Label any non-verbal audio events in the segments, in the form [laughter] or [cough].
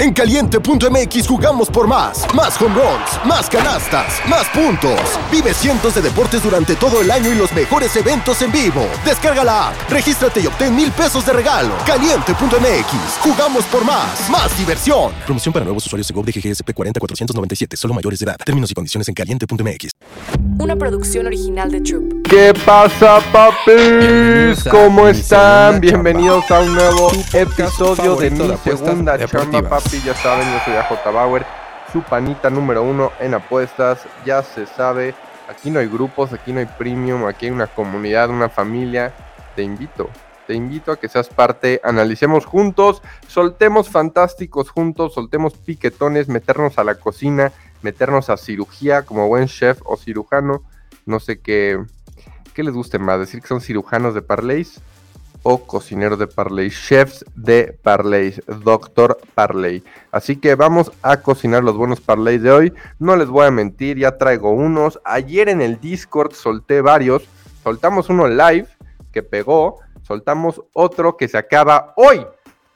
En caliente.mx jugamos por más. Más home runs, más canastas, más puntos. Vive cientos de deportes durante todo el año y los mejores eventos en vivo. Descarga la app, regístrate y obtén mil pesos de regalo. Caliente.mx, jugamos por más. Más diversión. Promoción para nuevos usuarios de GOV de GGSP 40497, solo mayores de edad. Términos y condiciones en caliente.mx. Una producción original de Troop. ¿Qué pasa, papis? ¿Cómo están? Bienvenidos a un nuevo episodio de mi segunda chamba, papi. Ya saben, yo soy AJ Bauer, su panita número uno en apuestas. Ya se sabe, aquí no hay grupos, aquí no hay premium, aquí hay una comunidad, una familia. Te invito, te invito a que seas parte, analicemos juntos, soltemos fantásticos juntos, soltemos piquetones, meternos a la cocina, meternos a cirugía como buen chef o cirujano. No sé qué, qué les guste más, decir que son cirujanos de parlays o cocineros de parlay, chefs de parlay, doctor parlay. Así que vamos a cocinar los buenos parlays de hoy. No les voy a mentir, ya traigo unos. Ayer en el Discord solté varios. Soltamos uno live que pegó. Soltamos otro que se acaba hoy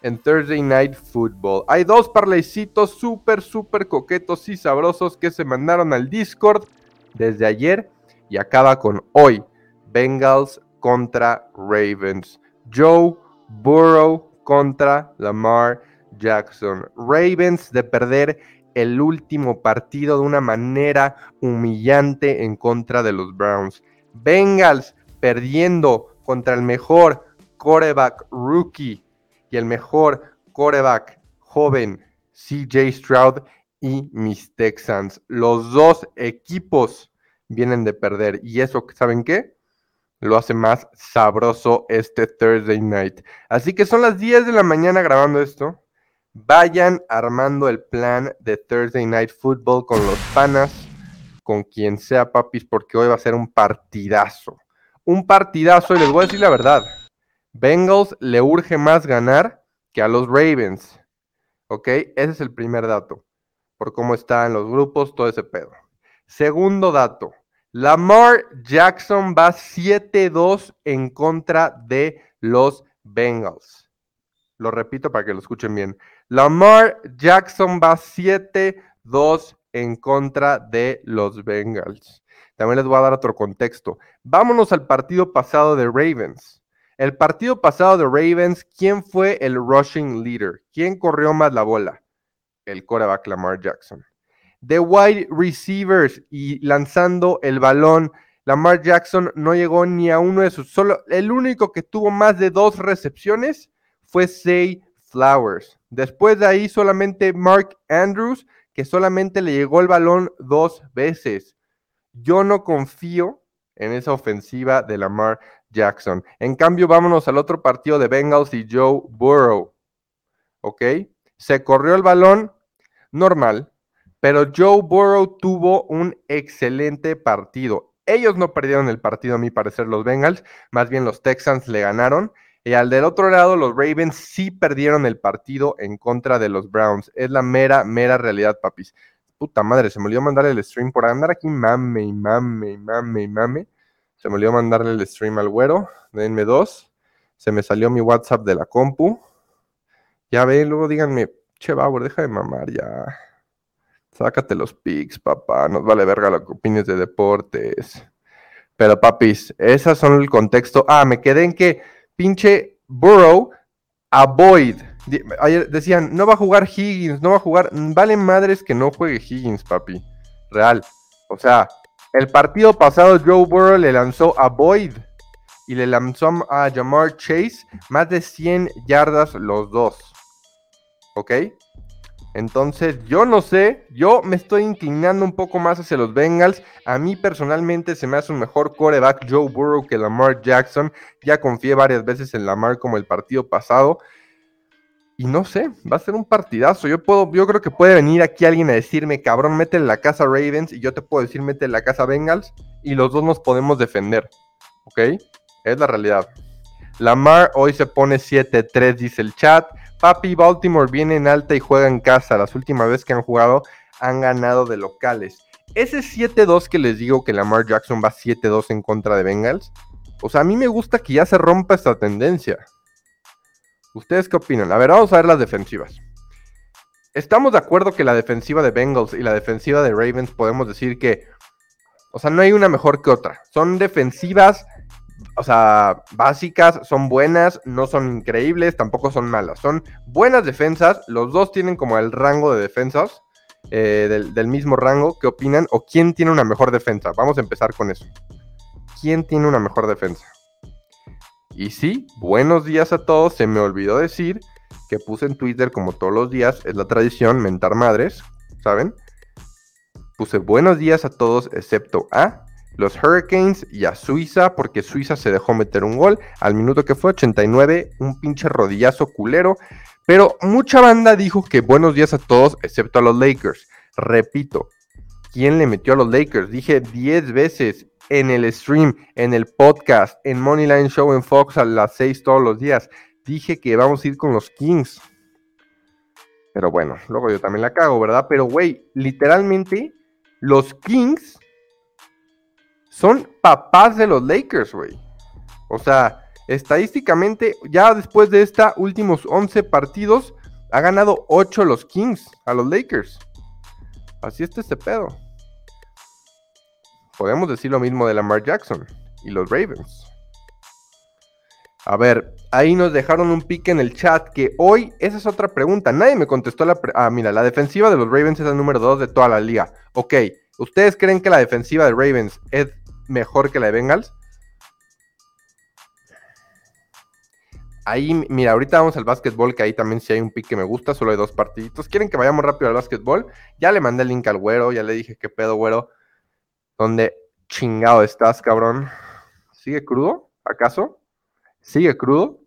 en Thursday Night Football. Hay dos parlaycitos súper, súper coquetos y sabrosos que se mandaron al Discord desde ayer y acaba con hoy. Bengals contra Ravens. Joe Burrow contra Lamar Jackson. Ravens de perder el último partido de una manera humillante en contra de los Browns. Bengals perdiendo contra el mejor coreback rookie y el mejor coreback joven CJ Stroud y mis Texans. Los dos equipos vienen de perder y eso, ¿saben qué? Lo hace más sabroso este Thursday night. Así que son las 10 de la mañana grabando esto. Vayan armando el plan de Thursday Night Football con los panas, con quien sea papis, porque hoy va a ser un partidazo. Un partidazo y les voy a decir la verdad. Bengals le urge más ganar que a los Ravens. ¿Ok? Ese es el primer dato. Por cómo están los grupos, todo ese pedo. Segundo dato. Lamar Jackson va 7-2 en contra de los Bengals. Lo repito para que lo escuchen bien. Lamar Jackson va 7-2 en contra de los Bengals. También les voy a dar otro contexto. Vámonos al partido pasado de Ravens. El partido pasado de Ravens, ¿quién fue el rushing leader? ¿Quién corrió más la bola? El coreback Lamar Jackson de wide receivers y lanzando el balón. Lamar Jackson no llegó ni a uno de sus. Solo el único que tuvo más de dos recepciones fue Say Flowers. Después de ahí, solamente Mark Andrews, que solamente le llegó el balón dos veces. Yo no confío en esa ofensiva de Lamar Jackson. En cambio, vámonos al otro partido de Bengals y Joe Burrow. ¿Ok? Se corrió el balón normal. Pero Joe Burrow tuvo un excelente partido. Ellos no perdieron el partido, a mi parecer, los Bengals. Más bien los Texans le ganaron. Y al del otro lado, los Ravens sí perdieron el partido en contra de los Browns. Es la mera, mera realidad, papis. Puta madre, se me olvidó mandarle el stream por andar aquí, mame y mame y mame y mame. Se me olvidó mandarle el stream al güero. Denme dos. Se me salió mi WhatsApp de la compu. Ya ven, luego díganme, che, Bauer, deja de mamar ya. Sácate los pics, papá. Nos vale verga lo que opines de deportes. Pero, papis, esas son el contexto. Ah, me quedé en que pinche Burrow, avoid. Ayer decían, no va a jugar Higgins, no va a jugar. Vale madres que no juegue Higgins, papi. Real. O sea, el partido pasado Joe Burrow le lanzó a Boyd y le lanzó a Jamar Chase más de 100 yardas los dos. ¿Ok? Entonces, yo no sé, yo me estoy inclinando un poco más hacia los Bengals. A mí personalmente se me hace un mejor coreback Joe Burrow que Lamar Jackson. Ya confié varias veces en Lamar como el partido pasado. Y no sé, va a ser un partidazo. Yo puedo, yo creo que puede venir aquí alguien a decirme, cabrón, mete en la casa Ravens. Y yo te puedo decir, mete en la casa Bengals. Y los dos nos podemos defender. ¿Ok? Es la realidad. Lamar hoy se pone 7-3, dice el chat. Papi, Baltimore viene en alta y juega en casa. Las últimas veces que han jugado han ganado de locales. Ese 7-2 que les digo que Lamar Jackson va 7-2 en contra de Bengals. O sea, a mí me gusta que ya se rompa esta tendencia. ¿Ustedes qué opinan? A ver, vamos a ver las defensivas. estamos de acuerdo que la defensiva de Bengals y la defensiva de Ravens podemos decir que, o sea, no hay una mejor que otra. Son defensivas, o sea, básicas, son buenas, no son increíbles, tampoco son malas. Son buenas defensas, los dos tienen como el rango de defensas. eh, del, del mismo rango, ¿qué opinan? ¿O quién tiene una mejor defensa? Vamos a empezar con eso. ¿Quién tiene una mejor defensa? Y sí, buenos días a todos. Se me olvidó decir que puse en Twitter, como todos los días, es la tradición mentar madres, ¿saben? Puse buenos días a todos, excepto a los Hurricanes y a Suiza, porque Suiza se dejó meter un gol al minuto que fue 89, un pinche rodillazo culero. Pero mucha banda dijo que buenos días a todos, excepto a los Lakers. Repito, ¿quién le metió a los Lakers? Dije 10 veces en el stream, en el podcast, en Moneyline Show en Fox a las 6 todos los días. Dije que vamos a ir con los Kings. Pero bueno, luego yo también la cago, ¿verdad? Pero, güey, literalmente, los Kings son papás de los Lakers, güey. O sea, estadísticamente, ya después de estos últimos 11 partidos, ha ganado 8 los Kings a los Lakers. Así está este pedo. Podemos decir lo mismo de Lamar Jackson y los Ravens. A ver, ahí nos dejaron un pique en el chat que hoy, esa es otra pregunta. Nadie me contestó la... ah, mira, la defensiva de los Ravens es el número 2 de toda la liga. Ok, ¿ustedes creen que la defensiva de Ravens es mejor que la de Bengals? Ahí, mira, ahorita vamos al básquetbol, que ahí también sí hay un pick que me gusta, solo hay dos partiditos. ¿Quieren que vayamos rápido al básquetbol? Ya le mandé el link al güero, ya le dije qué pedo, güero. ¿Dónde chingado estás, cabrón? ¿Sigue crudo? ¿Acaso? ¿Sigue crudo?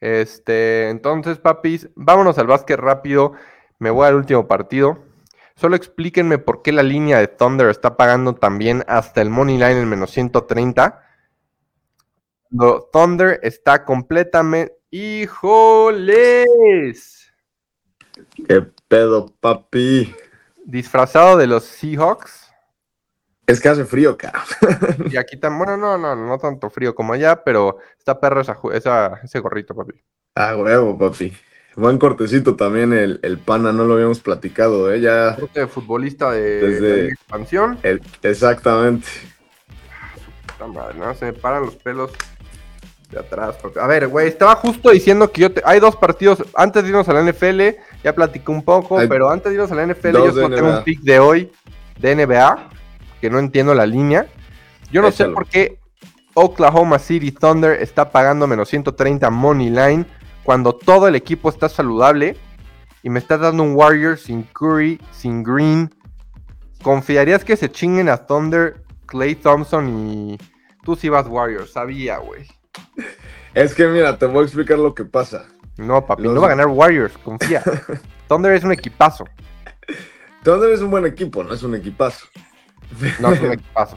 Este, entonces, papis, vámonos al básquet rápido. Me voy al último partido. Solo explíquenme por qué la línea de Thunder está pagando también hasta el money line en menos 130. Cuando Thunder está completamente. ¡Híjoles! ¿Qué pedo, papi? Disfrazado de los Seahawks. Es que hace frío, cabrón. [laughs] Y aquí también, bueno, no, no, no tanto frío como allá, pero está perro esa, ju- esa- ese gorrito, papi. Ah, huevo, papi. Buen cortecito también el, el pana, no lo habíamos platicado, ¿eh? Ya. Este futbolista de, Desde- de expansión. el- exactamente. Puta madre, no se me paran los pelos de atrás. A ver, güey, estaba justo diciendo que yo te- hay dos partidos. Antes de irnos a la NFL, ya platicé un poco, Hay pero antes de irnos a la NFL, yo solo tengo un pick de hoy de NBA, que no entiendo la línea. Yo no sé por qué Oklahoma City Thunder está pagando menos 130 money line cuando todo el equipo está saludable y me estás dando un Warrior sin Curry, sin Green. ¿Confiarías que se chinguen a Thunder, Clay Thompson y tú sí vas Warriors? Sabía, güey. Es que mira, te voy a explicar lo que pasa. No, papi, Los- no va a ganar Warriors, confía. [laughs] Thunder es un equipazo. Thunder es un buen equipo, no es un equipazo. No es un equipazo.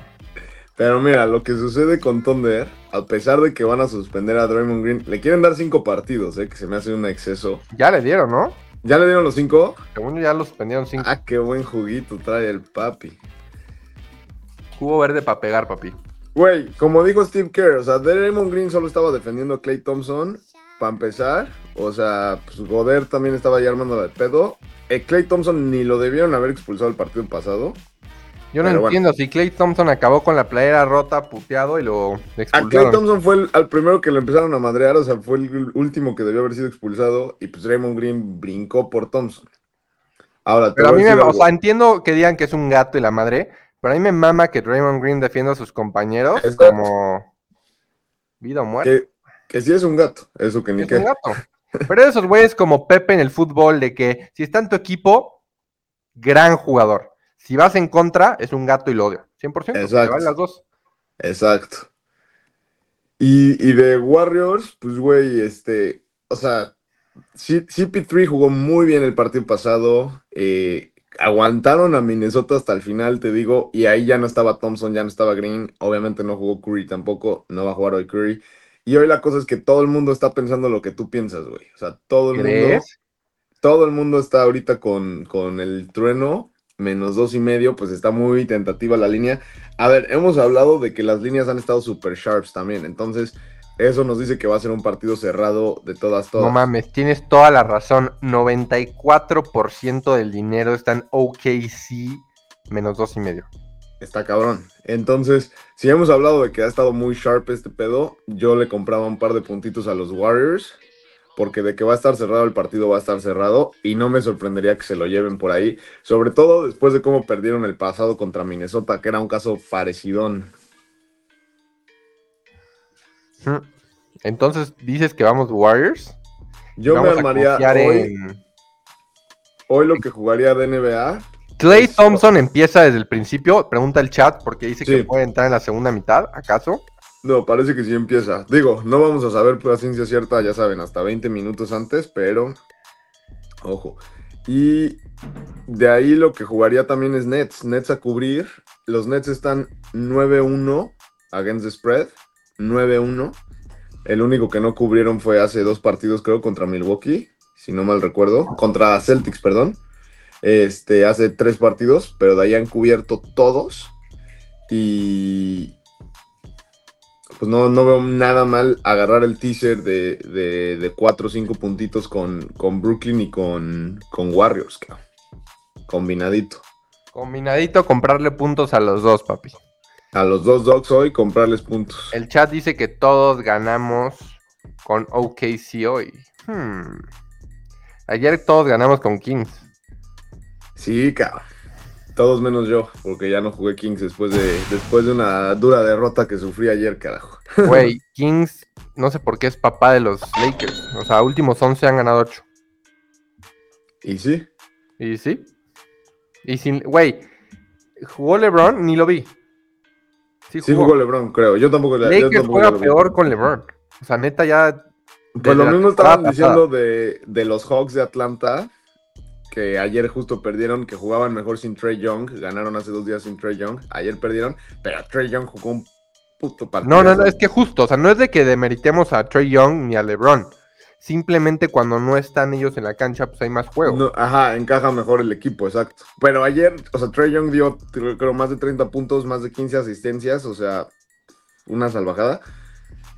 Pero mira, lo que sucede con Thunder, a pesar de que van a suspender a Draymond Green, le quieren dar cinco partidos, ¿eh? Que se me hace un exceso. Ya le dieron, ¿no? ¿Ya le dieron los cinco? Según ya los suspendieron cinco. Ah, qué buen juguito trae el papi. Jugo verde para pegar, papi. Güey, como dijo Steve Kerr, o sea, Draymond Green solo estaba defendiendo a Clay Thompson para empezar. O sea, pues Goder también estaba ya armando de pedo. Eh, Clay Thompson ni lo debieron haber expulsado el partido pasado. Yo no bueno. entiendo si Clay Thompson acabó con la playera rota, puteado y lo A Clay expulsaron. Thompson fue el, al primero que lo empezaron a madrear, o sea, fue el último que debió haber sido expulsado. Y pues Draymond Green brincó por Thompson. Ahora, Pero a mí me, o sea, entiendo que digan que es un gato y la madre, pero a mí me mama que Draymond Green defienda a sus compañeros Es como vida o muerte. que, que sí es un gato, eso que ni Es un gato. [laughs] Pero esos güeyes como Pepe en el fútbol, de que si está en tu equipo, gran jugador. Si vas en contra, es un gato y lo odio. 100%. Exacto. valen las dos. Exacto. Y, y de Warriors, pues güey, este, o sea, C- CP3 jugó muy bien el partido pasado, eh, aguantaron a Minnesota hasta el final, te digo, y ahí ya no estaba Thompson, ya no estaba Green, obviamente no jugó Curry tampoco, no va a jugar hoy Curry. Y hoy la cosa es que todo el mundo está pensando lo que tú piensas, güey. O sea, todo el mundo, todo el mundo está ahorita con, con el trueno, menos dos y medio, pues está muy tentativa la línea. A ver, hemos hablado de que las líneas han estado super sharps también, entonces Eso nos dice que va a ser un partido cerrado de todas, todas. No mames, tienes toda la razón. 94% del dinero está en OKC menos dos y medio. Está cabrón. Entonces, si hemos hablado de que ha estado muy sharp este pedo, yo le compraba un par de puntitos a los Warriors, porque de que va a estar cerrado el partido va a estar cerrado y no me sorprendería que se lo lleven por ahí, sobre todo después de cómo perdieron el pasado contra Minnesota, que era un caso parecidón. Entonces, ¿dices que vamos Warriors? Yo Vamos me armaría hoy, en- hoy lo que jugaría de NBA. Clay. Thompson empieza desde el principio, pregunta el chat porque dice que puede entrar en la segunda mitad, ¿acaso? No, parece que sí empieza. Digo, no vamos a saber por la ciencia cierta, ya saben, hasta 20 minutos antes, pero ojo. Y de ahí lo que jugaría también es Nets. Nets a cubrir. Los Nets están 9-1 against the spread. 9-1. El único que no cubrieron fue hace dos partidos, creo, contra Milwaukee, si no mal recuerdo. Contra Celtics, perdón. Este, hace tres partidos, pero de ahí han cubierto todos. Y, pues no, no veo nada mal agarrar el teaser de, de, de 4 o 5 puntitos con, con Brooklyn y con, con Warriors, cabrón. Combinadito. Combinadito, comprarle puntos a los dos, papi. A los dos dogs hoy, comprarles puntos. El chat dice que todos ganamos con OKC hoy. Hmm. Ayer todos ganamos con Kings. Sí, cabrón. Todos menos yo, porque ya no jugué Kings después de, después de una dura derrota que sufrí ayer, carajo. Güey, [laughs] Kings, no sé por qué es papá de los Lakers. O sea, últimos 11 han ganado 8. Y sí, ¿Y sí? Y sin, güey, ¿jugó LeBron? Ni lo vi. Sí sí jugó LeBron, creo. Yo tampoco, le- yo Lakers tampoco juega peor con LeBron. O sea, neta ya... Pues lo mismo estaban diciendo de, de los Hawks de Atlanta, que ayer justo perdieron, que jugaban mejor sin Trey Young, ganaron hace dos días sin Trey Young, ayer perdieron, pero Trey Young jugó un puto partido. No, no, no, es que justo, o sea, no es de que demeritemos a Trey Young ni a LeBron. Simplemente cuando no están ellos en la cancha, pues hay más juego. No, ajá, encaja mejor el equipo, exacto. Pero ayer, o sea, Trey Young dio, creo, creo, más de 30 puntos, más de 15 asistencias, o sea, una salvajada.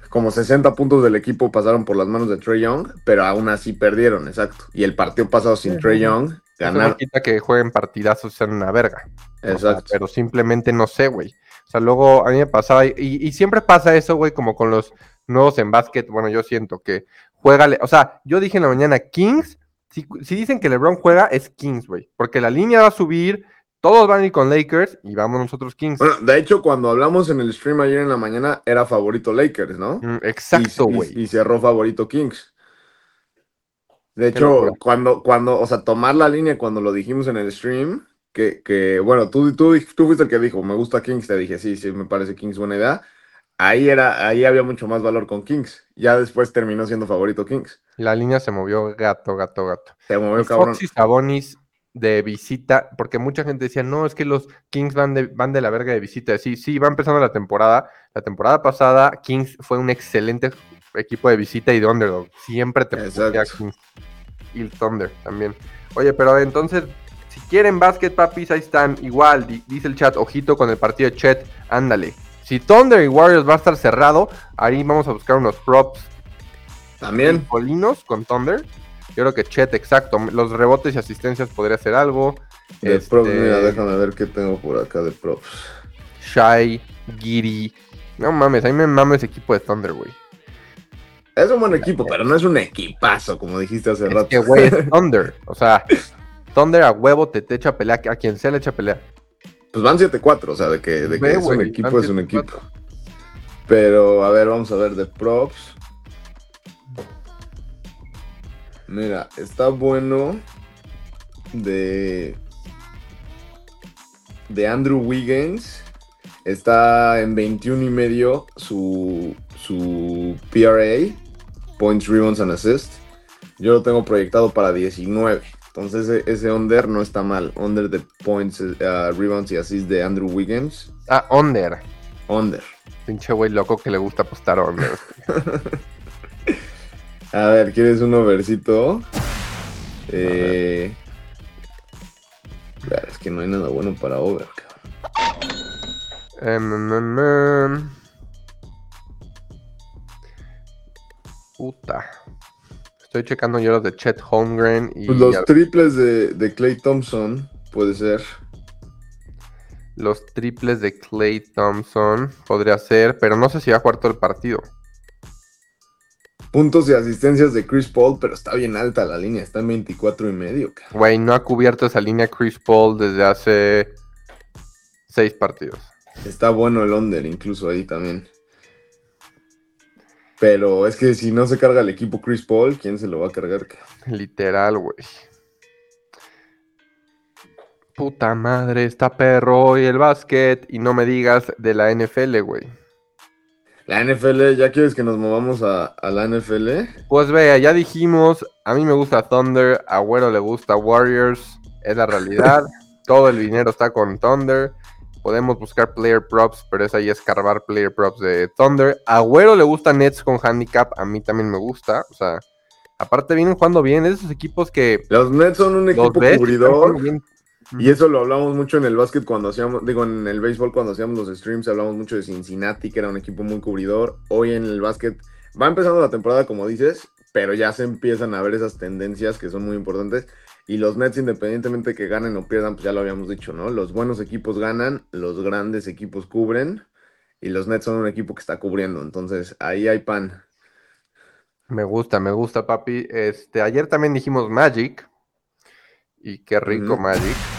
Como 60 puntos del equipo pasaron por las manos de Trey Young, pero aún así perdieron, exacto. Y el partido pasado sin Trey Young, ganaron. quita que jueguen partidazos sean una verga. O sea, Exacto. pero simplemente no sé, güey. O sea, luego a mí me pasaba, y, y siempre pasa eso, güey, como con los nuevos en básquet. Bueno, yo siento que juega, o sea, yo dije en la mañana, Kings, si, si dicen que LeBron juega, es Kings, güey. Porque la línea va a subir, todos van a ir con Lakers y vamos nosotros Kings. Bueno, de hecho, cuando hablamos en el stream ayer en la mañana, era favorito Lakers, ¿no? Mm, exacto, Y- y- güey. Y, cerró favorito Kings. De hecho, cuando, cuando, o sea, tomar la línea cuando lo dijimos en el stream, que, que bueno, tú, tú, tú fuiste el que dijo, me gusta Kings, te dije, sí, sí, me parece Kings buena idea. Ahí era, ahí había mucho más valor con Kings. Ya después terminó siendo favorito Kings. La línea se movió gato, gato, gato. Se movió Y cabrón. Fox y Sabonis de visita, porque mucha gente decía, no, es que los Kings van de, van de la verga de visita. Sí, sí, va empezando la temporada. La temporada pasada, Kings fue un excelente equipo de visita y de underdog. Siempre te pusía Kings. Y el Thunder también. Oye, pero entonces, si quieren básquet, papis, ahí están. Igual, di- dice el chat, ojito con el partido de Chet, ándale. Si Thunder y Warriors va a estar cerrado, ahí vamos a buscar unos props También. Polinos con Thunder. Yo creo que Chet, exacto. Los rebotes y asistencias podría ser algo. De Este, props, mira, déjame ver qué tengo por acá de props. Shai, Giri. No mames, a mí me mama ese equipo de Thunder, güey. Es un buen equipo, pero no es un equipazo, como dijiste hace Es rato. que, güey, es [laughs] Thunder. O sea, Thunder a huevo te, te echa pelea. A quien sea le echa pelea. Pues van 7-4, o sea, de que, de que Ve, es un equipo, es un 7-4. equipo. Pero, a ver, vamos a ver de props. Mira, está bueno de de Andrew Wiggins. Está en 21 y medio su, su PRA, Points, Rebounds and Assists. Yo lo tengo proyectado para 19. Entonces ese, ese under no está mal. Under de points, uh, rebounds y assists de Andrew Wiggins. Ah, Under. Under. Pinche güey loco que le gusta apostar Under. [laughs] A ver, ¿quieres un overcito? Eh, claro, es que no hay nada bueno para over, cabrón. Em, em, em. Puta. Estoy checando yo los de Chet Holmgren y Pues los triples de, de Clay Thompson, puede ser. los triples de Clay Thompson. Podría ser, pero no sé si va a jugar todo el partido. Puntos y asistencias de Chris Paul, pero está bien alta la línea, está en 24 y medio. Güey, no ha cubierto esa línea Chris Paul desde hace seis partidos. Está bueno el under incluso ahí también. Pero es que si no se carga el equipo Chris Paul, ¿quién se lo va a cargar? Literal, güey. Puta madre, está perro y el básquet. Y no me digas de la NFL, güey. La NFL, ¿ya quieres que nos movamos a, a la NFL? Pues vea, ya dijimos, a mí me gusta Thunder, a Güero le gusta Warriors, es la realidad. [laughs] Todo el dinero está con Thunder. Podemos buscar player props, pero es ahí escarbar player props de Thunder. A Güero le gusta Nets con handicap, a mí también me gusta. O sea, aparte vienen jugando bien, esos equipos que Los Nets son un equipo ves cubridor. bien. Y eso lo hablamos mucho en el básquet cuando hacíamos, digo, en el béisbol cuando hacíamos los streams, hablamos mucho de Cincinnati, que era un equipo muy cubridor. Hoy en el básquet va empezando la temporada, como dices, pero ya se empiezan a ver esas tendencias que son muy importantes. Y los Nets, independientemente que ganen o pierdan, pues ya lo habíamos dicho, ¿no? Los buenos equipos ganan, los grandes equipos cubren, y los Nets son un equipo que está cubriendo. Entonces, ahí hay pan. Me gusta, me gusta, papi. Este, ayer también dijimos Magic. Y qué rico. Magic.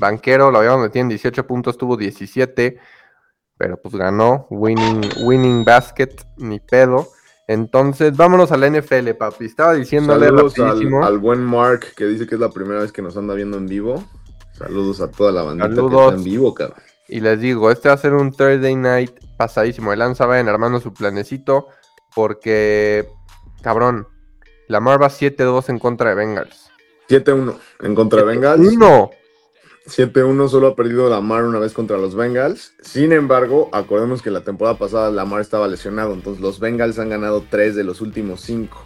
Banquero lo habíamos metido en 18 puntos, tuvo 17. Pero pues ganó. Winning, winning basket, ni pedo. Entonces, vámonos a la NFL, papi. Estaba diciéndole Saludos al, rapidísimo. al buen Mark, que dice que es la primera vez que nos anda viendo en vivo. Saludos a toda la bandita que Saludos. está en vivo, cabrón. Y les digo, este va a ser un Thursday night pasadísimo. El Lanza vayan armando su planecito. Porque, cabrón, Lamar va 7-2 en contra de Bengals. 7-1 en contra de Bengals. ¡Uno! 7-1 solo ha perdido Lamar una vez contra los Bengals. Sin embargo, acordemos que la temporada pasada Lamar estaba lesionado. Entonces los Bengals han ganado 3 de los últimos 5.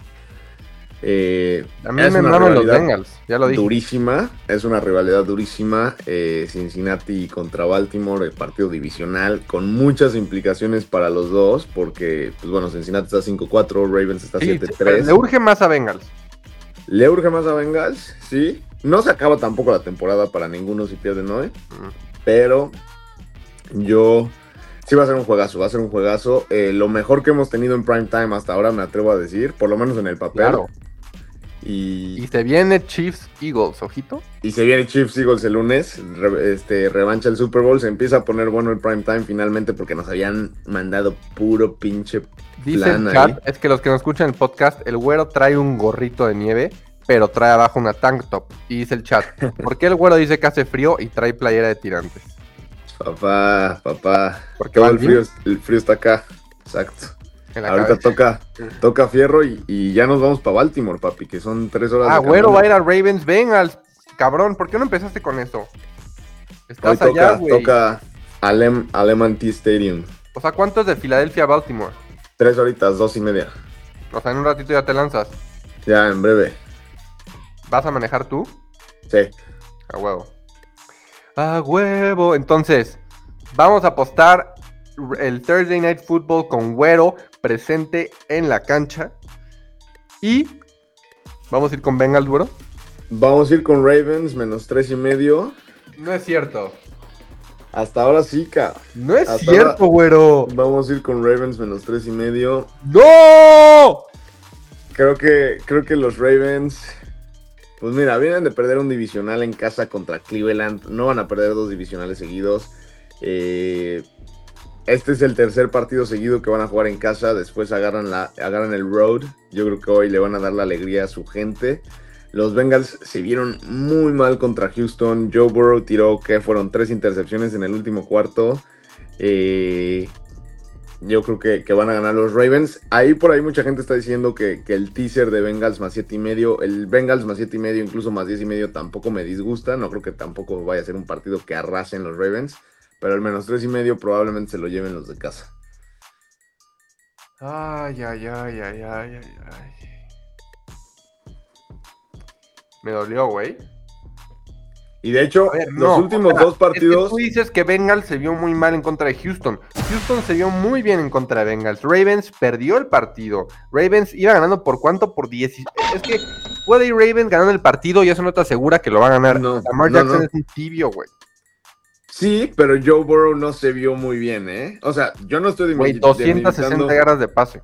Eh, A mí es me una maman los rivalidad Bengals, ya lo dije. Durísima, es una rivalidad durísima. eh, Cincinnati contra Baltimore, el partido divisional, con muchas implicaciones para los dos, porque, pues bueno, Cincinnati está 5-4, Ravens está Sí, 7-3. le urge más a Bengals. Le urge más a Bengals, sí. No se acaba tampoco la temporada para ninguno si pierden hoy. Mm. Pero yo sí va a ser un juegazo, va a ser un juegazo. Eh, lo mejor que hemos tenido en prime time hasta ahora, me atrevo a decir, por lo menos en el papel. Claro. Y, Y se viene Chiefs Eagles, ojito. y se viene Chiefs Eagles el lunes, re- este, revancha el Super Bowl, se empieza a poner bueno el prime time finalmente porque nos habían mandado puro pinche Dice plan el ahí. chat, es que los que nos escuchan el podcast, el güero trae un gorrito de nieve, pero trae abajo una tank top. Y dice el chat, ¿por qué el güero dice que hace frío y trae playera de tirantes? Papá, papá. Porque el frío, el frío está acá. Exacto. Ahorita cabeza. toca, toca fierro y, y ya nos vamos para Baltimore, papi, que son tres horas Ah, de güero va a ir a Ravens, Bengals. Cabrón, ¿por qué no empezaste con eso? Hoy Estás toca, allá, güey. toca Alem, Aleman T Stadium. O sea, ¿cuánto es de Filadelfia a Baltimore? Tres horitas, dos y media. O sea, en un ratito ya te lanzas. Ya, en breve. ¿Vas a manejar tú? Sí. A huevo. A huevo. Entonces, vamos a apostar el Thursday Night Football con Güero presente en la cancha. Y vamos a ir con Bengals, Güero. Vamos a ir con Ravens, menos tres y medio. No es cierto. Hasta ahora sí, cabrón. No es Hasta cierto, ahora- Güero. Vamos a ir con Ravens, menos tres y medio. ¡No! Creo que, creo que los Ravens. Pues mira, vienen de perder un divisional en casa contra Cleveland. No van a perder dos divisionales seguidos. Eh, este es el tercer partido seguido que van a jugar en casa. Después agarran, la, agarran el road. Yo creo que hoy le van a dar la alegría a su gente. Los Bengals se vieron muy mal contra Houston. Joe Burrow tiró que fueron tres intercepciones en el último cuarto. Eh, yo creo que, van a ganar los Ravens. Ahí por ahí mucha gente está diciendo que, el teaser de Bengals más 7 y medio, el Bengals más 7 y medio, incluso más 10 y medio tampoco me disgusta. No creo que tampoco vaya a ser un partido que arrasen los Ravens. Pero el menos 3 y medio probablemente se lo lleven los de casa. Ay, ay, ay, ay, ay, ay, ay. Me dolió, güey. Y de hecho, ver, los no, últimos o sea, dos partidos. Es que tú dices que Bengals se vio muy mal en contra de Houston. Houston se vio muy bien en contra de Bengals. Ravens perdió el partido. Ravens iba ganando por cuánto? Por 10. Es que puede ir Ravens ganando el partido y eso no te asegura que lo va a ganar. No, Lamar Jackson no. es un tibio, güey. Sí, pero Joe Burrow no se vio muy bien, ¿eh? O sea, yo no estoy Güey, demeri- 260 demeritando- yardas de pase.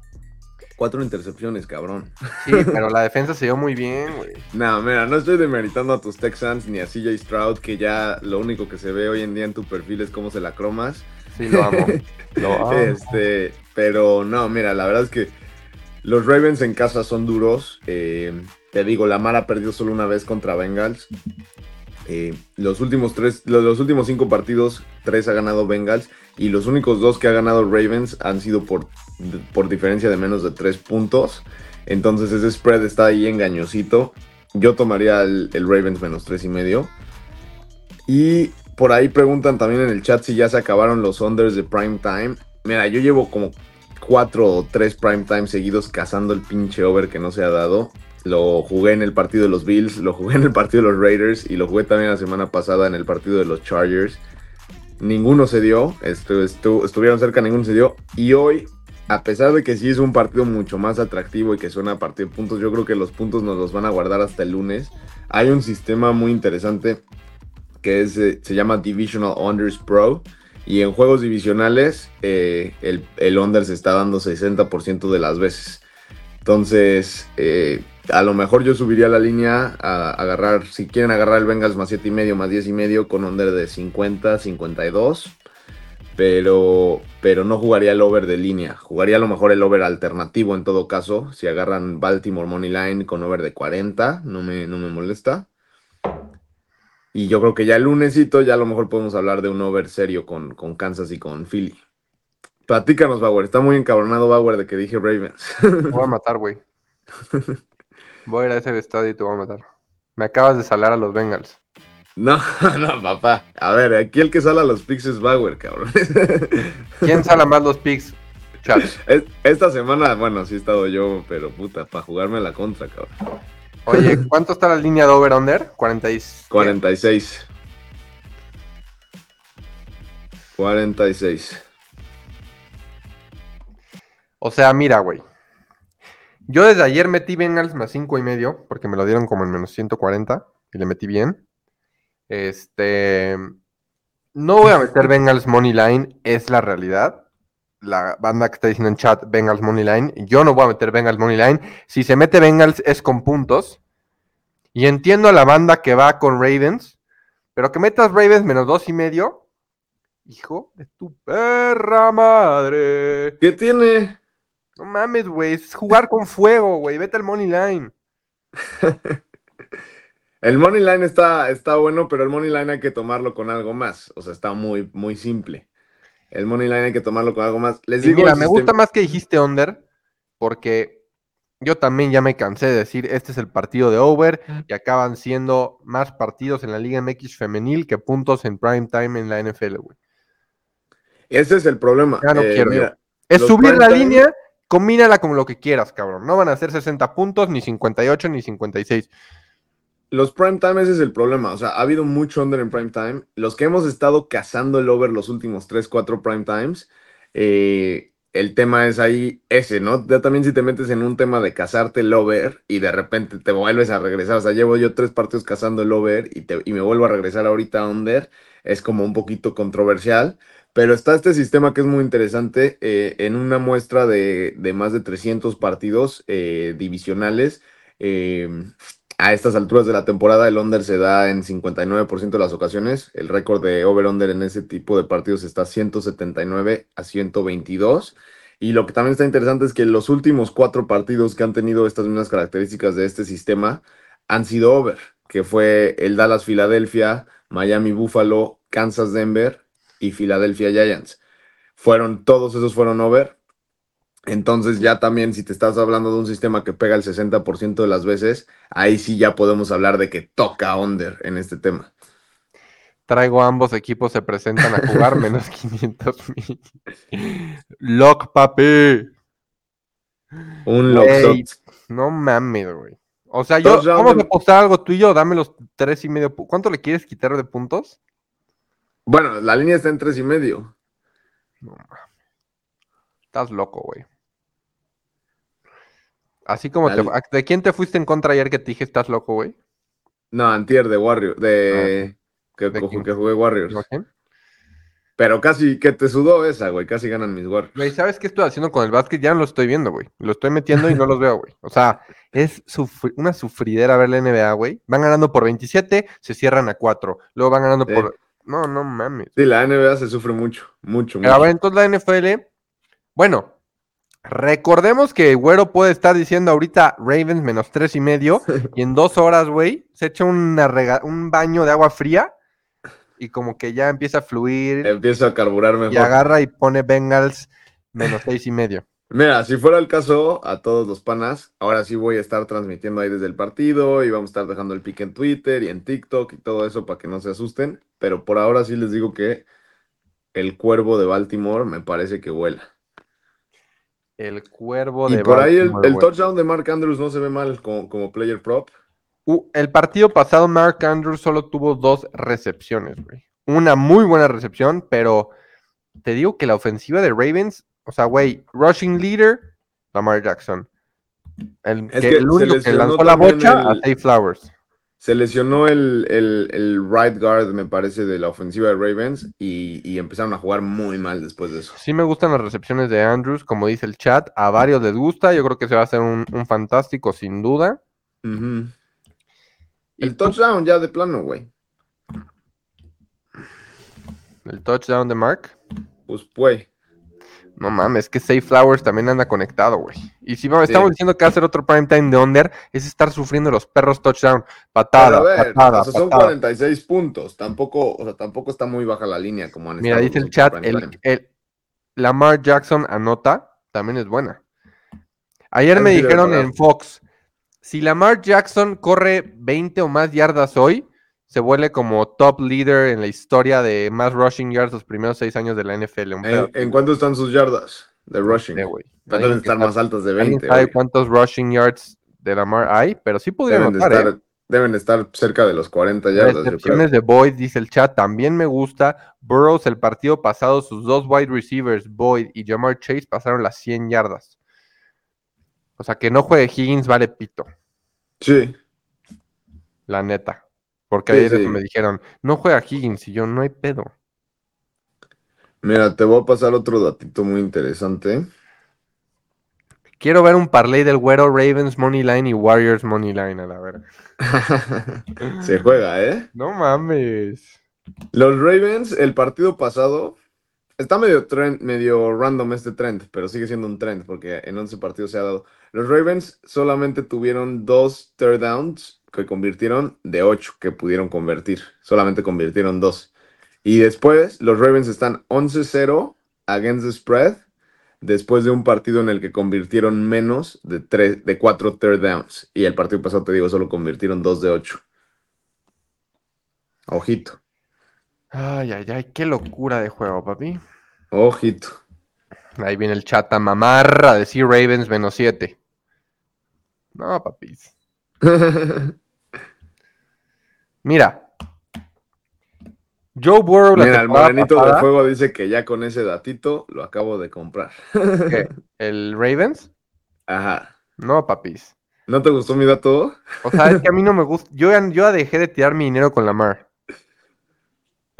Cuatro intercepciones, cabrón. Sí, pero la defensa se vio muy bien, güey. No, mira, no estoy demeritando a tus Texans ni a CJ Stroud, que ya lo único que se ve hoy en día en tu perfil es cómo se la cromas. Sí, lo amo. [laughs] Lo amo. Este, pero no, mira, la verdad es que los Ravens en casa son duros. Eh, te digo, Lamar ha perdido solo una vez contra Bengals. Eh, los últimos tres, los, últimos cinco partidos, tres ha ganado Bengals. Y los únicos dos que ha ganado Ravens han sido por, por diferencia de menos de tres puntos. Entonces ese spread está ahí engañosito. Yo tomaría el, el Ravens menos tres y medio. Y por ahí preguntan también en el chat si ya se acabaron los unders de prime time. Mira, yo llevo como cuatro o tres prime time seguidos cazando el pinche over que no se ha dado. Lo jugué en el partido de los Bills, lo jugué en el partido de los Raiders y lo jugué también la semana pasada en el partido de los Chargers. Ninguno se dio, estu- estu- estuvieron cerca, ninguno se dio. Y hoy, a pesar de que sí es un partido mucho más atractivo y que suena a partir de puntos, yo creo que los puntos nos los van a guardar hasta el lunes. Hay un sistema muy interesante que eh, se llama Divisional Unders Pro. Y en juegos divisionales, eh, el, el under se está dando 60% de las veces. Entonces, eh, a lo mejor yo subiría la línea a, agarrar, si quieren agarrar el Bengals más 7 y medio, más 10 y medio, con under de 50, 52. Pero, pero no jugaría el over de línea. Jugaría a lo mejor el over alternativo en todo caso. Si agarran Baltimore Money Line con over de 40, no me, no me molesta. Y yo creo que ya el lunesito ya a lo mejor podemos hablar de un over serio con, con Kansas y con Philly. Platícanos, Bauer. Está muy encabronado Bauer de que dije Ravens. Te voy a matar, güey. [laughs] Voy a ir a ese estadio y te voy a matar. Me acabas de salar a los Bengals. no, [laughs] no, papá. A ver, aquí el que sale a los picks es Bauer, cabrón. [laughs] ¿Quién sala más los picks? Chat. Es- Esta semana, bueno, sí he estado yo, pero puta, para jugarme la contra, cabrón. Oye, [laughs] ¿cuánto está la línea de over-under? 46. 46. 46. O sea, mira, güey. Yo desde ayer metí Bengals más 5 y medio, porque me lo dieron como en menos 140 y le metí bien. Este. No voy a meter Bengals Money Line, es la realidad. La banda que está diciendo en chat Bengals Money Line. Yo no voy a meter Bengals Money Line. Si se mete Bengals es con puntos. Y entiendo a la banda que va con Ravens. Pero que metas Ravens menos 2 y medio. Hijo de tu perra madre. ¿Qué tiene? No mames, güey. Es jugar con fuego, güey. Vete al money line. [laughs] El money line está, está bueno, pero el money line hay que tomarlo con algo más. O sea, está muy, muy simple. El money line hay que tomarlo con algo más. Les Y digo, mira, me sistema- gusta más que dijiste under, porque yo también ya me cansé de decir, este es el partido de over, y acaban siendo más partidos en la Liga MX femenil que puntos en prime time en la NFL, güey. Ese es el problema. Ya no Eh, quiero mira, Es subir la time- línea, combínala con lo que quieras, cabrón. No van a ser 60 puntos, ni 58, ni 56. Los prime time, ese es el problema. O sea, ha habido mucho under en prime time. Los que hemos estado cazando el over los últimos 3, 4 prime times, eh, el tema es ahí ese, ¿no? Ya también si te metes en un tema de cazarte el over y de repente te vuelves a regresar. O sea, llevo yo tres partidos cazando el over y, te- y me vuelvo a regresar ahorita under. Es como un poquito controversial. Pero está este sistema que es muy interesante eh, en una muestra de, de más de 300 partidos eh, divisionales. eh, a estas alturas de la temporada, el under se da en 59% de las ocasiones. El récord de over-under en ese tipo de partidos está 179 a 122. Y lo que también está interesante es que los últimos cuatro partidos que han tenido estas mismas características de este sistema han sido over, que fue el Dallas-Filadelfia, Miami-Buffalo, Kansas-Denver y Philadelphia Giants. Fueron, todos esos fueron over. Entonces ya también si te estás hablando de un sistema que pega el 60% de las veces, ahí sí ya podemos hablar de que toca under en este tema. Traigo ambos equipos, se presentan a jugar [laughs] menos 500 mil. Lock, papi. Un lock No mames, güey. O sea, yo, a apostar algo tú y yo, dame los tres y medio. ¿Cuánto le quieres quitar de puntos? Bueno, la línea está en tres y medio. No. Estás loco, güey. Así como te. ¿De quién te fuiste en contra ayer que te dije estás loco, güey? No, antier de Warriors, de que, Ah, ¿De que- jugué Warriors. Pero casi que te sudó esa, güey. Casi ganan mis Warriors. Güey, ¿sabes qué estoy haciendo con el básquet? Ya no lo estoy viendo, güey. Lo estoy metiendo y no los veo, güey. O sea, es sufri- una sufridera ver la NBA, güey. Van ganando por 27, se cierran a 4. Luego van ganando Sí. por... No, no mames. Sí, la NBA se sufre mucho, mucho, Pero a mucho. ver, entonces la NFL, bueno, recordemos que Güero puede estar diciendo ahorita Ravens menos tres y medio [laughs] y en dos horas, güey, se echa una rega- un baño de agua fría y como que ya empieza a fluir Empiezo a carburar y mejor. agarra y pone Bengals menos seis y medio. Mira, si fuera el caso, a todos los panas, ahora sí voy a estar transmitiendo ahí desde el partido y vamos a estar dejando el pick en Twitter y en TikTok y todo eso para que no se asusten. Pero por ahora sí les digo que el cuervo de Baltimore me parece que vuela. El cuervo Y de por ahí el, Baltimore, el touchdown de Mark Andrews no se ve mal como, como player prop. Uh, el partido pasado, Mark Andrews solo tuvo dos recepciones, güey. Una muy buena recepción, pero te digo que la ofensiva de Ravens, o sea, güey, rushing leader, Lamar Jackson. El, Es que que el se único que lanzó la bocha a Flowers. Se lesionó el, el- el right guard, me parece, de la ofensiva de Ravens y, y empezaron a jugar muy mal después de eso. Sí me gustan las recepciones de Andrews, como dice el chat. A varios les gusta. Yo creo que se va a hacer un, un fantástico, sin duda. Y El touchdown ya de plano, güey. el touchdown de Mark. Pues, güey. No mames, que Safe Flowers también anda conectado, güey. Y si vamos- estamos diciendo que hacer otro prime time de under, es estar sufriendo los perros touchdown. Patada, a ver, patada, o sea, son patada. 46 puntos. Tampoco, o sea, tampoco está muy baja la línea como han Mira, dice el chat, el, el- Lamar Jackson anota, también es buena. Ayer me dijeron en Fox, si Lamar Jackson corre 20 o más yardas hoy, se vuelve como top leader en la historia de más rushing yards los primeros seis años de la NFL. ¿En, en cuánto están sus yardas de rushing? deben estar más altas de alguien 20. sabe güey. cuántos rushing yards de Lamar hay, pero sí podría Deben ¿eh? estar, deben de estar cerca de los 40 yardas. Recepciones de Boyd, dice el chat, también me gusta. Burrows, el partido pasado, sus dos wide receivers, Boyd y Jamar Chase, pasaron las 100 yardas. O sea, que no juegue Higgins vale pito, Sí. la neta. Porque ayer sí. me dijeron, no juega Higgins y yo, no hay pedo. Mira, te voy a pasar otro datito muy interesante. Quiero ver un parlay del güero Ravens Money Line y Warriors Money Line, a la verga. [laughs] Se juega, ¿eh? No mames. Los Ravens, el partido pasado, está medio, trend, medio random este trend, pero sigue siendo un trend porque en 11 partidos se ha dado. Los Ravens solamente tuvieron dos third downs que convirtieron de 8 que pudieron convertir. Solamente convirtieron dos. Y después, los Ravens están 11-0 against the spread después de un partido en el que convirtieron menos de, tres, de 4 third downs. Y el partido pasado, te digo, solo convirtieron 2 de 8. Ojito. Ay, ay, ay, qué locura de juego, papi. Ojito. Ahí viene el chat a mamarra a decir Ravens menos 7. No, papis. Mira. Joe Burrow la Mira, el morenito de pasada, fuego dice que ya con ese datito lo acabo de comprar. ¿qué? ¿El Ravens? Ajá. No, papis. ¿No te gustó mi dato? O sea, es que a mí no me gusta. Yo ya, yo dejé de tirar mi dinero con Lamar.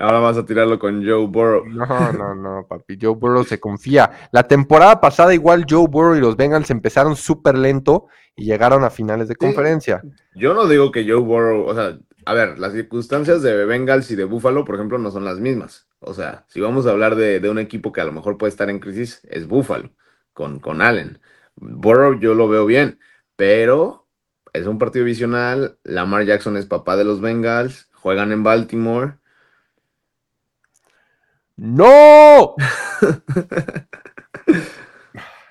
Ahora vas a tirarlo con Joe Burrow. No, no, no, papi. Joe Burrow se confía. La temporada pasada, igual Joe Burrow y los Bengals empezaron súper lento y llegaron a finales de conferencia. Yo no digo que Joe Burrow, o sea, a ver, las circunstancias de Bengals y de Buffalo, por ejemplo, no son las mismas. O sea, si vamos a hablar de, de un equipo que a lo mejor puede estar en crisis, es Buffalo, con, con Allen. Burrow yo lo veo bien, pero es un partido divisional. Lamar Jackson es papá de los Bengals, juegan en Baltimore. ¡No! [laughs]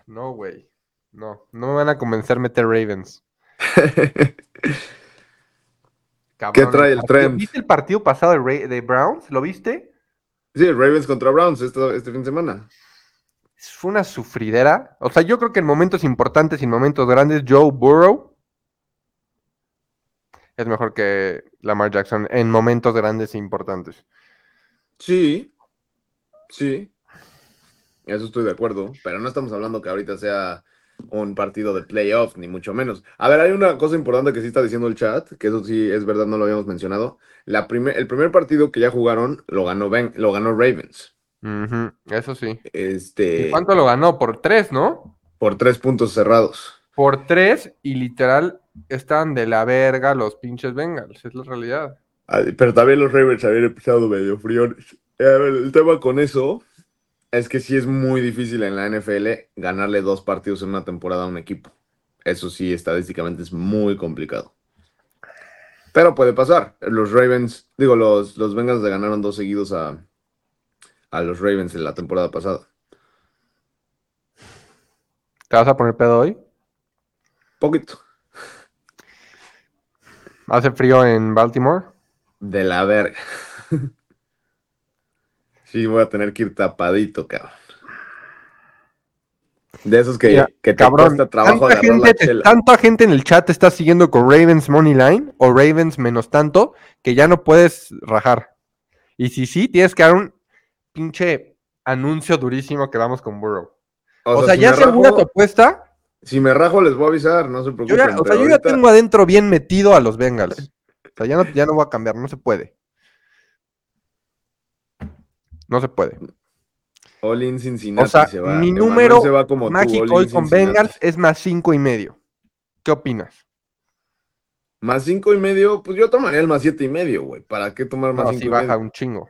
No, güey. No, no me van a convencer a meter Ravens. [laughs] Cabrón, trae el trend? ¿Viste el partido pasado de Browns? ¿Lo viste? Sí, Ravens contra Browns este, este fin de semana. Fue una sufridera. O sea, yo creo que en momentos importantes y en momentos grandes, Joe Burrow es mejor que Lamar Jackson en momentos grandes e importantes. Sí, sí. Eso estoy de acuerdo. Pero no estamos hablando que ahorita sea un partido de playoff, ni mucho menos. A ver, hay una cosa importante que sí está diciendo el chat, que eso sí es verdad, no lo habíamos mencionado. La primer, el primer partido que ya jugaron lo ganó, ben, lo ganó Ravens. Eso sí. Este, ¿Y ¿Cuánto lo ganó? Por tres, ¿no? por tres puntos cerrados. Por tres y literal están de la verga los pinches Bengals, es la realidad. Ah, Pero también los Ravens habían empezado medio friones. Eh, a ver, el tema con eso es que sí es muy difícil en la NFL ganarle dos partidos en una temporada a un equipo. Eso sí, estadísticamente es muy complicado. Pero puede pasar. Los Ravens, digo, los, los Bengals le ganaron dos seguidos a, a los Ravens en la temporada pasada. ¿Te vas a poner pedo hoy? Poquito. ¿Hace frío en Baltimore? De la verga. [laughs] Sí, voy a tener que ir tapadito, cabrón. De esos que, Mira, que te Cabrón, cuesta trabajo ¿tanta agarrar gente, chela. ¿tanta gente en el chat está siguiendo con Ravens Money Line o Ravens menos tanto que ya no puedes rajar? Y si sí, tienes que dar un pinche anuncio durísimo que vamos con Burrow. O, sea, si ¿ya me segura rajo- tu apuesta? Si me rajo, les voy a avisar, no se Yo preocupen. ya, o sea, yo ya tengo adentro bien metido a los Bengals. O sea, ya no, ya no voy a cambiar, no se puede. No se puede. All in Cincinnati O sea, se va. mi número se va como tú, Magic all con. Bengals es más cinco y medio. ¿Qué opinas? Más cinco y medio, pues yo tomaría el más siete y medio, güey. ¿Para qué tomar más No, cinco si y baja medio? un chingo.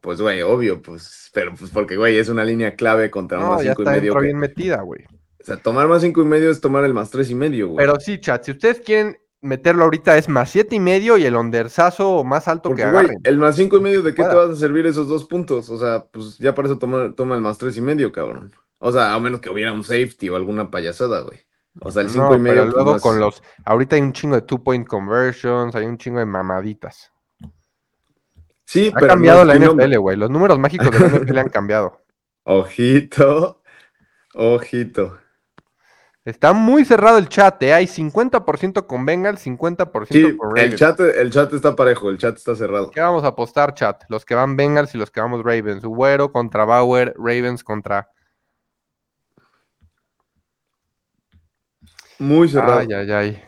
Pues, güey, obvio, pues, pero pues porque, güey, es una línea clave contra No, más ya cinco y medio. dentro bien metida, güey. O sea, tomar más cinco y medio es tomar el más tres y medio, güey. Pero sí, chat, si ustedes quieren meterlo ahorita es más siete y medio y el onderzazo más alto Porque, que agarren. el más cinco y medio, ¿de qué te vas a servir esos dos puntos? O sea, pues ya para eso toma, toma el más tres y medio, cabrón. O sea, a menos que hubiera un safety o alguna payasada, güey. O sea, el cinco No, y medio. pero pues, luego más- con los. Ahorita hay un chingo de two point conversions, hay un chingo de mamaditas. Sí, Ha pero no cambiado la. NFL, güey. Los números mágicos de la NFL [laughs] han cambiado. Ojito, ojito. Está muy cerrado el chat, ¿eh? Hay 50% con Bengals, 50% Sí, con el Ravens. chat, el chat está parejo, el chat está cerrado. ¿Qué vamos a apostar, chat? Los que van Bengals y los que vamos Ravens. Güero contra Bauer, Ravens contra. Muy cerrado. Ay, ay, ay.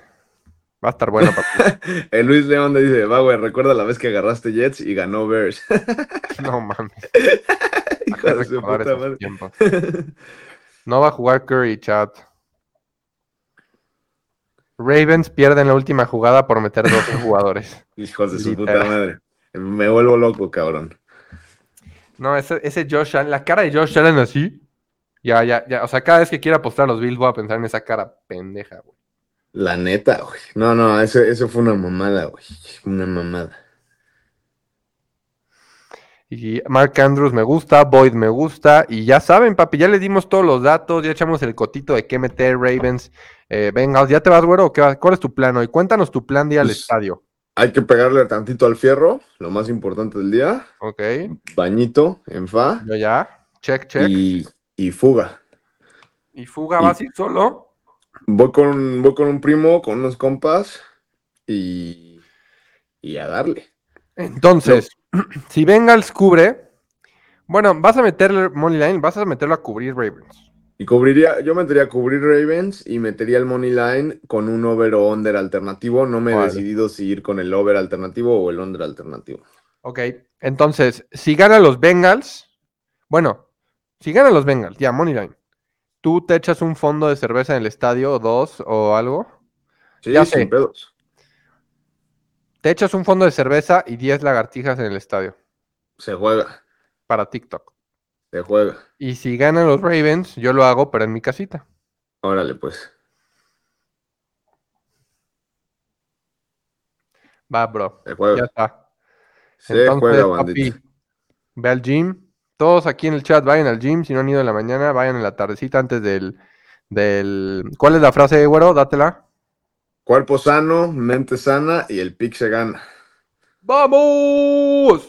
Va a estar bueno. [laughs] El Luis León le dice, güey, recuerda la vez que agarraste Jets y ganó Bears. [laughs] No mames. [laughs] Hijo de su puta madre. No va a jugar Curry, chat. Ravens pierden la última jugada por meter 12 [laughs] jugadores. Hijos de su Literal. puta madre. Me vuelvo loco, cabrón. No, ese, ese Josh Allen, la cara de Josh Allen así. Ya, ya, ya. O sea, cada vez que quiera apostar a los Bills voy a pensar en esa cara pendeja, güey. La neta, güey. No, no, ese, eso fue una mamada, güey. Una mamada. Y Mark Andrews me gusta, Boyd me gusta. Y ya saben, papi, ya les dimos todos los datos, ya echamos el cotito de qué meter, Ravens, eh, Bengals. ¿Ya te vas, güero? o qué va- ¿Cuál es tu plan hoy? Cuéntanos tu plan de ir al Pues- estadio. Hay que pegarle tantito al fierro, lo más importante del día. Ok, Bañito en fa yo ya. Check, check. Y, y, y fuga. fuga, y- vas a ir solo. Voy con, voy con un primo, con unos compas y, y a darle. Entonces, [clears throat] si Bengals cubre, bueno, vas a meterle Money Line, vas a meterlo a cubrir Ravens. Y cubriría, yo metería a cubrir Ravens y metería el money line con un over o under alternativo. No me he Vale. decidido si ir con el over alternativo o el under alternativo. Ok, entonces, si ganan los Bengals, bueno, si ganan los Bengals, ya, Money Line, ¿tú te echas un fondo de cerveza en el estadio, dos o algo? Sí, Ya sin sé. pedos. Te echas un fondo de cerveza y 10 lagartijas en el estadio Se juega, para TikTok. Se juega. Y si ganan los Ravens, yo lo hago, pero en mi casita. Órale, pues. Va, bro. Se Ya juega. está. Se Entonces, juega, papi, ve al gym. Todos aquí en el chat vayan al gym. Si no han ido en la mañana, vayan en la tardecita antes del, del... ¿Cuál es la frase, güero? Dátela. Cuerpo sano, mente sana y el pick se gana. ¡Vamos!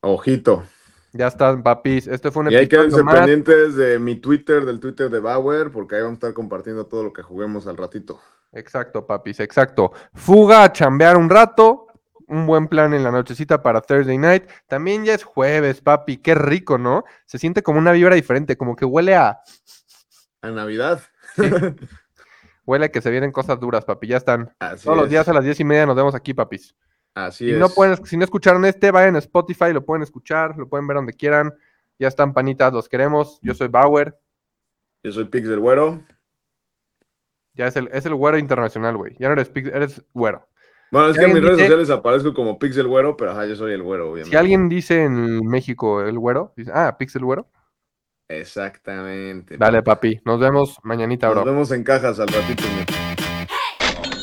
Ojito. Ya están, papis. Este fue un Y hay que episodio quedarse más. pendientes de mi Twitter, del Twitter de Bauer, porque ahí vamos a estar compartiendo todo lo que juguemos al ratito. Exacto, papis, exacto. Fuga a chambear un rato. Un buen plan en la nochecita para Thursday night. También ya es jueves, papi. Qué rico, ¿no? Se siente como una vibra diferente, como que huele a. A Navidad. [laughs] Huele a que se vienen cosas duras, papi. Ya están. Así Todos los días a las diez y media nos vemos aquí, papis. Así Si es. no, pueden, si no escucharon este, vayan a Spotify, lo pueden escuchar, lo pueden ver donde quieran. Ya están panitas, los queremos. Yo soy Bauer. Yo soy Pix del Güero. Ya es el, es el güero internacional, güey. Ya no eres Pix, eres güero. Bueno, es Si que en mis redes dice- sociales aparezco como Pix del Güero, pero ajá, yo soy el Güero, obviamente. Si alguien dice en México el güero, dice, ah, Pix el güero. Exactamente. Dale, papi. Nos vemos mañanita, Nos bro. vemos en cajas al ratito.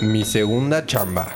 mi- Mi segunda chamba.